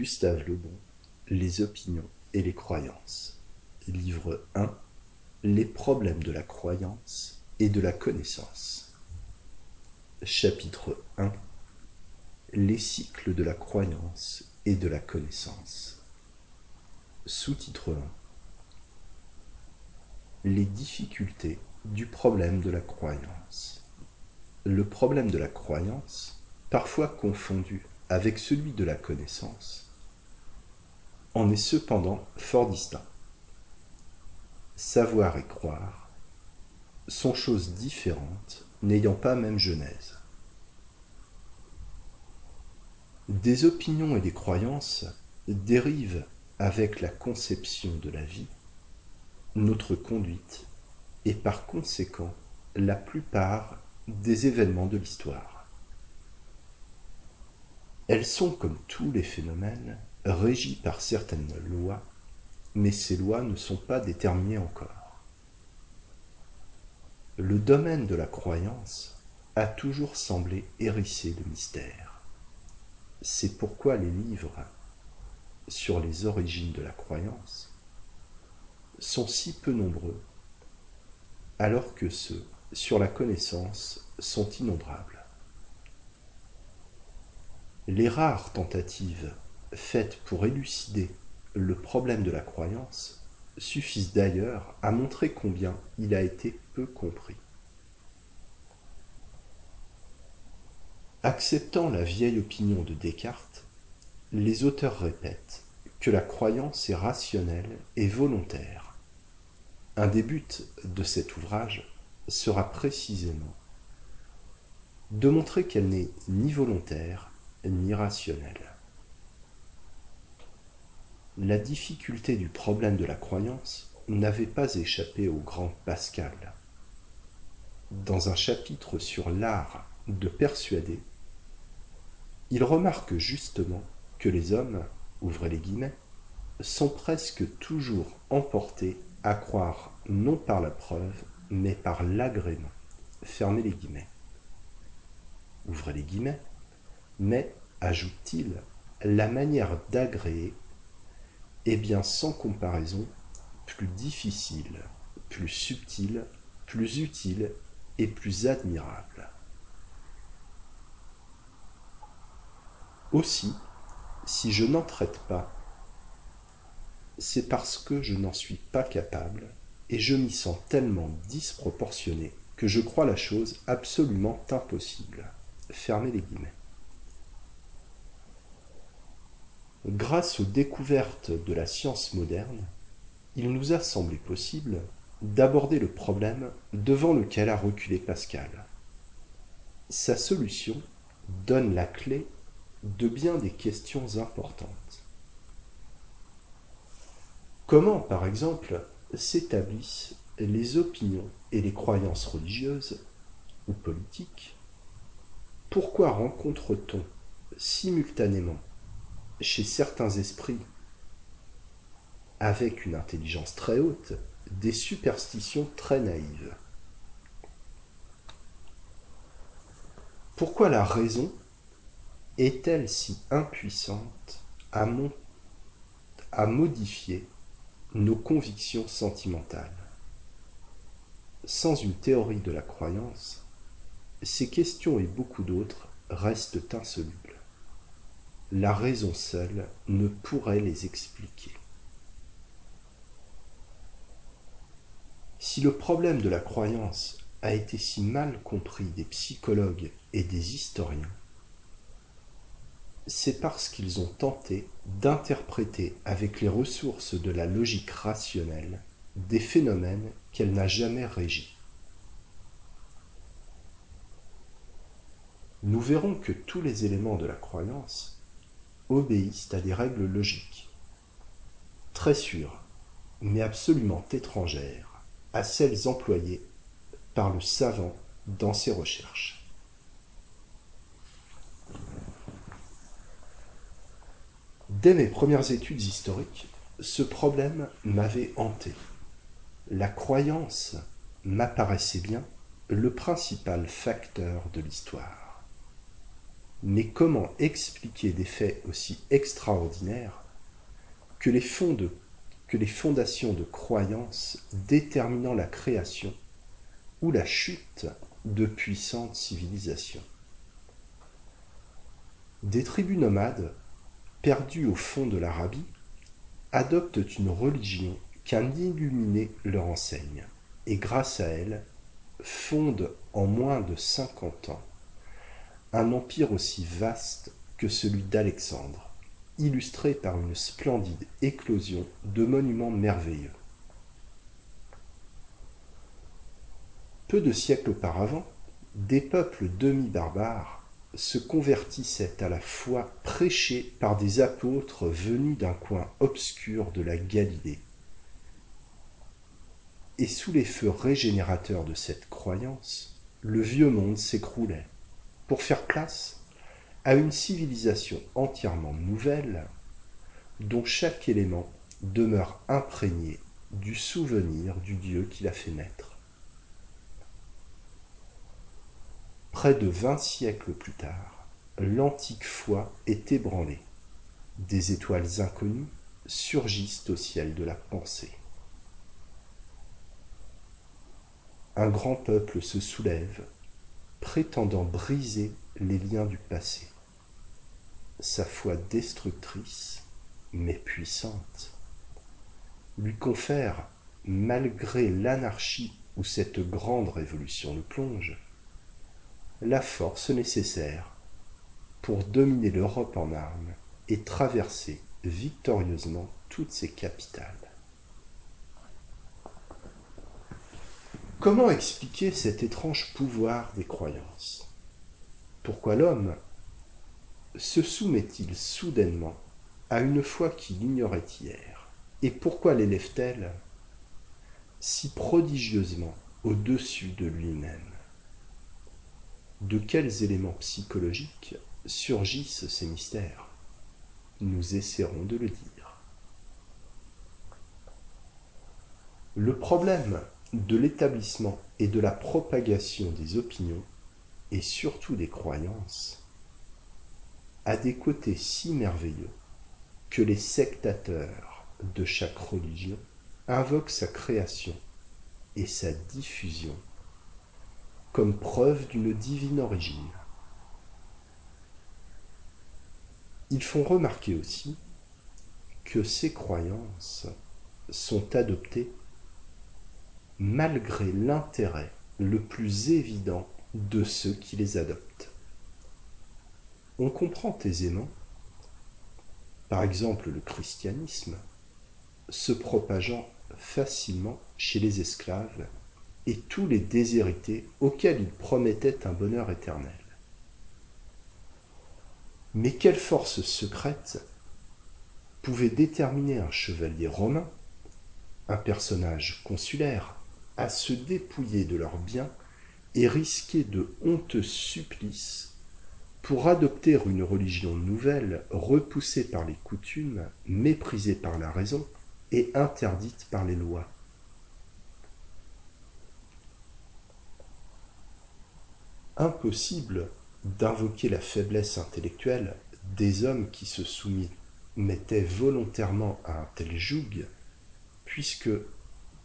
Gustave Lebon, Les opinions et les croyances. Livre 1 Les problèmes de la croyance et de la connaissance. Chapitre 1 Les cycles de la croyance et de la connaissance. Sous-titre 1 Les difficultés du problème de la croyance. Le problème de la croyance, parfois confondu avec celui de la connaissance, en est cependant fort distinct. Savoir et croire sont choses différentes n'ayant pas même genèse. Des opinions et des croyances dérivent avec la conception de la vie, notre conduite et par conséquent la plupart des événements de l'histoire. Elles sont, comme tous les phénomènes, régies par certaines lois, mais ces lois ne sont pas déterminées encore. Le domaine de la croyance a toujours semblé hérissé de mystères. C'est pourquoi les livres sur les origines de la croyance sont si peu nombreux, alors que ceux sur la connaissance sont innombrables. Les rares tentatives faites pour élucider le problème de la croyance suffisent d'ailleurs à montrer combien il a été peu compris. Acceptant la vieille opinion de Descartes, les auteurs répètent que la croyance est rationnelle et volontaire. Un des buts de cet ouvrage sera précisément de montrer qu'elle n'est ni volontaire ni rationnel. La difficulté du problème de la croyance n'avait pas échappé au grand Pascal. Dans un chapitre sur l'art de persuader, il remarque justement que les hommes, ouvrez les guillemets, sont presque toujours emportés à croire non par la preuve, mais par l'agrément. Fermez les guillemets. Ouvrez les guillemets mais, ajoute-t-il, la manière d'agréer est bien sans comparaison plus difficile, plus subtile, plus utile et plus admirable. Aussi, si je n'en traite pas, c'est parce que je n'en suis pas capable et je m'y sens tellement disproportionné que je crois la chose absolument impossible. Fermez les guillemets. Grâce aux découvertes de la science moderne, il nous a semblé possible d'aborder le problème devant lequel a reculé Pascal. Sa solution donne la clé de bien des questions importantes. Comment, par exemple, s'établissent les opinions et les croyances religieuses ou politiques? Pourquoi rencontre-t-on simultanément chez certains esprits avec une intelligence très haute des superstitions très naïves. Pourquoi la raison est-elle si impuissante à, à modifier nos convictions sentimentales? Sans une théorie de la croyance, ces questions et beaucoup d'autres restent insolubles la raison seule ne pourrait les expliquer. Si le problème de la croyance a été si mal compris des psychologues et des historiens, c'est parce qu'ils ont tenté d'interpréter avec les ressources de la logique rationnelle des phénomènes qu'elle n'a jamais régis. Nous verrons que tous les éléments de la croyance obéissent à des règles logiques, très sûres, mais absolument étrangères à celles employées par le savant dans ses recherches. Dès mes premières études historiques, ce problème m'avait hanté. La croyance m'apparaissait bien le principal facteur de l'histoire. Mais comment expliquer des faits aussi extraordinaires que les, fondations de croyances déterminant la création ou la chute de puissantes civilisations? Des tribus nomades, perdues au fond de l'Arabie, adoptent une religion qu'un illuminé leur enseigne, et grâce à elle, fondent en moins de cinquante ans un empire aussi vaste que celui d'Alexandre, illustré par une splendide éclosion de monuments merveilleux. Peu de siècles auparavant, des peuples demi-barbares se convertissaient à la foi prêchée par des apôtres venus d'un coin obscur de la Galilée. Et sous les feux régénérateurs de cette croyance, le vieux monde s'écroulait pour faire place à une civilisation entièrement nouvelle dont chaque élément demeure imprégné du souvenir du Dieu qui l'a fait naître. Près de vingt siècles plus tard, l'antique foi est ébranlée. Des étoiles inconnues surgissent au ciel de la pensée. Un grand peuple se soulève prétendant briser les liens du passé. Sa foi destructrice, mais puissante, lui confère, malgré l'anarchie où cette grande révolution le plonge, la force nécessaire pour dominer l'Europe en armes et traverser victorieusement toutes ses capitales. Comment expliquer cet étrange pouvoir des croyances? Pourquoi l'homme se soumet-il soudainement à une foi qu'il ignorait hier? Et pourquoi l'élève-t-elle si prodigieusement au-dessus de lui-même? De quels éléments psychologiques surgissent ces mystères? Nous essaierons de le dire. Le problème de l'établissement et de la propagation des opinions, et surtout des croyances, a des côtés si merveilleux que les sectateurs de chaque religion invoquent sa création et sa diffusion comme preuve d'une divine origine. Ils font remarquer aussi que ces croyances sont adoptées malgré l'intérêt le plus évident de ceux qui les adoptent. On comprend aisément, par exemple le christianisme, se propageant facilement chez les esclaves et tous les déshérités auxquels il promettait un bonheur éternel. Mais quelle force secrète pouvait déterminer un chevalier romain, un personnage consulaire, à se dépouiller de leurs biens et risquer de honteux supplices pour adopter une religion nouvelle repoussée par les coutumes, méprisée par la raison et interdite par les lois. Impossible d'invoquer la faiblesse intellectuelle des hommes qui se soumettaient volontairement à un tel joug, puisque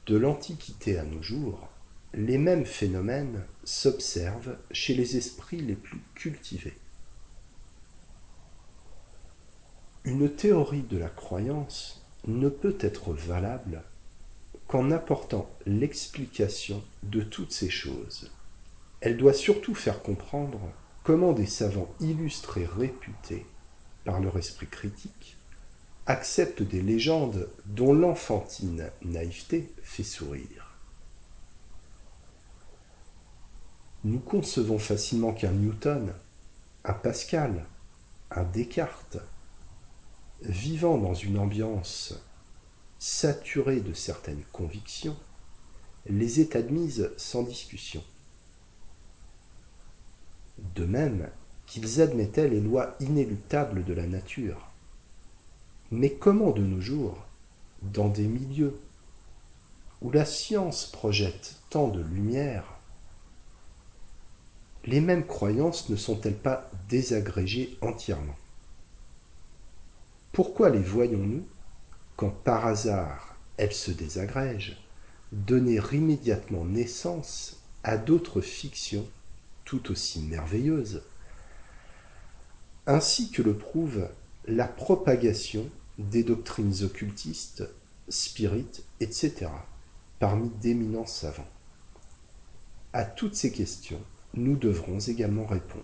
de l'Antiquité à nos jours, les mêmes phénomènes s'observent chez les esprits les plus cultivés. Une théorie de la croyance ne peut être valable qu'en apportant l'explication de toutes ces choses. Elle doit surtout faire comprendre comment des savants illustrés réputés par leur esprit critique accepte des légendes dont l'enfantine naïveté fait sourire. Nous concevons facilement qu'un Newton, un Pascal, un Descartes, vivant dans une ambiance saturée de certaines convictions, les aient admises sans discussion. De même qu'ils admettaient les lois inéluctables de la nature mais comment de nos jours, dans des milieux où la science projette tant de lumière, les mêmes croyances ne sont-elles pas désagrégées entièrement? Pourquoi les voyons-nous, quand par hasard elles se désagrègent, donner immédiatement naissance à d'autres fictions tout aussi merveilleuses? Ainsi que le prouve la propagation des doctrines occultistes, spirites, etc., parmi d'éminents savants. À toutes ces questions, nous devrons également répondre.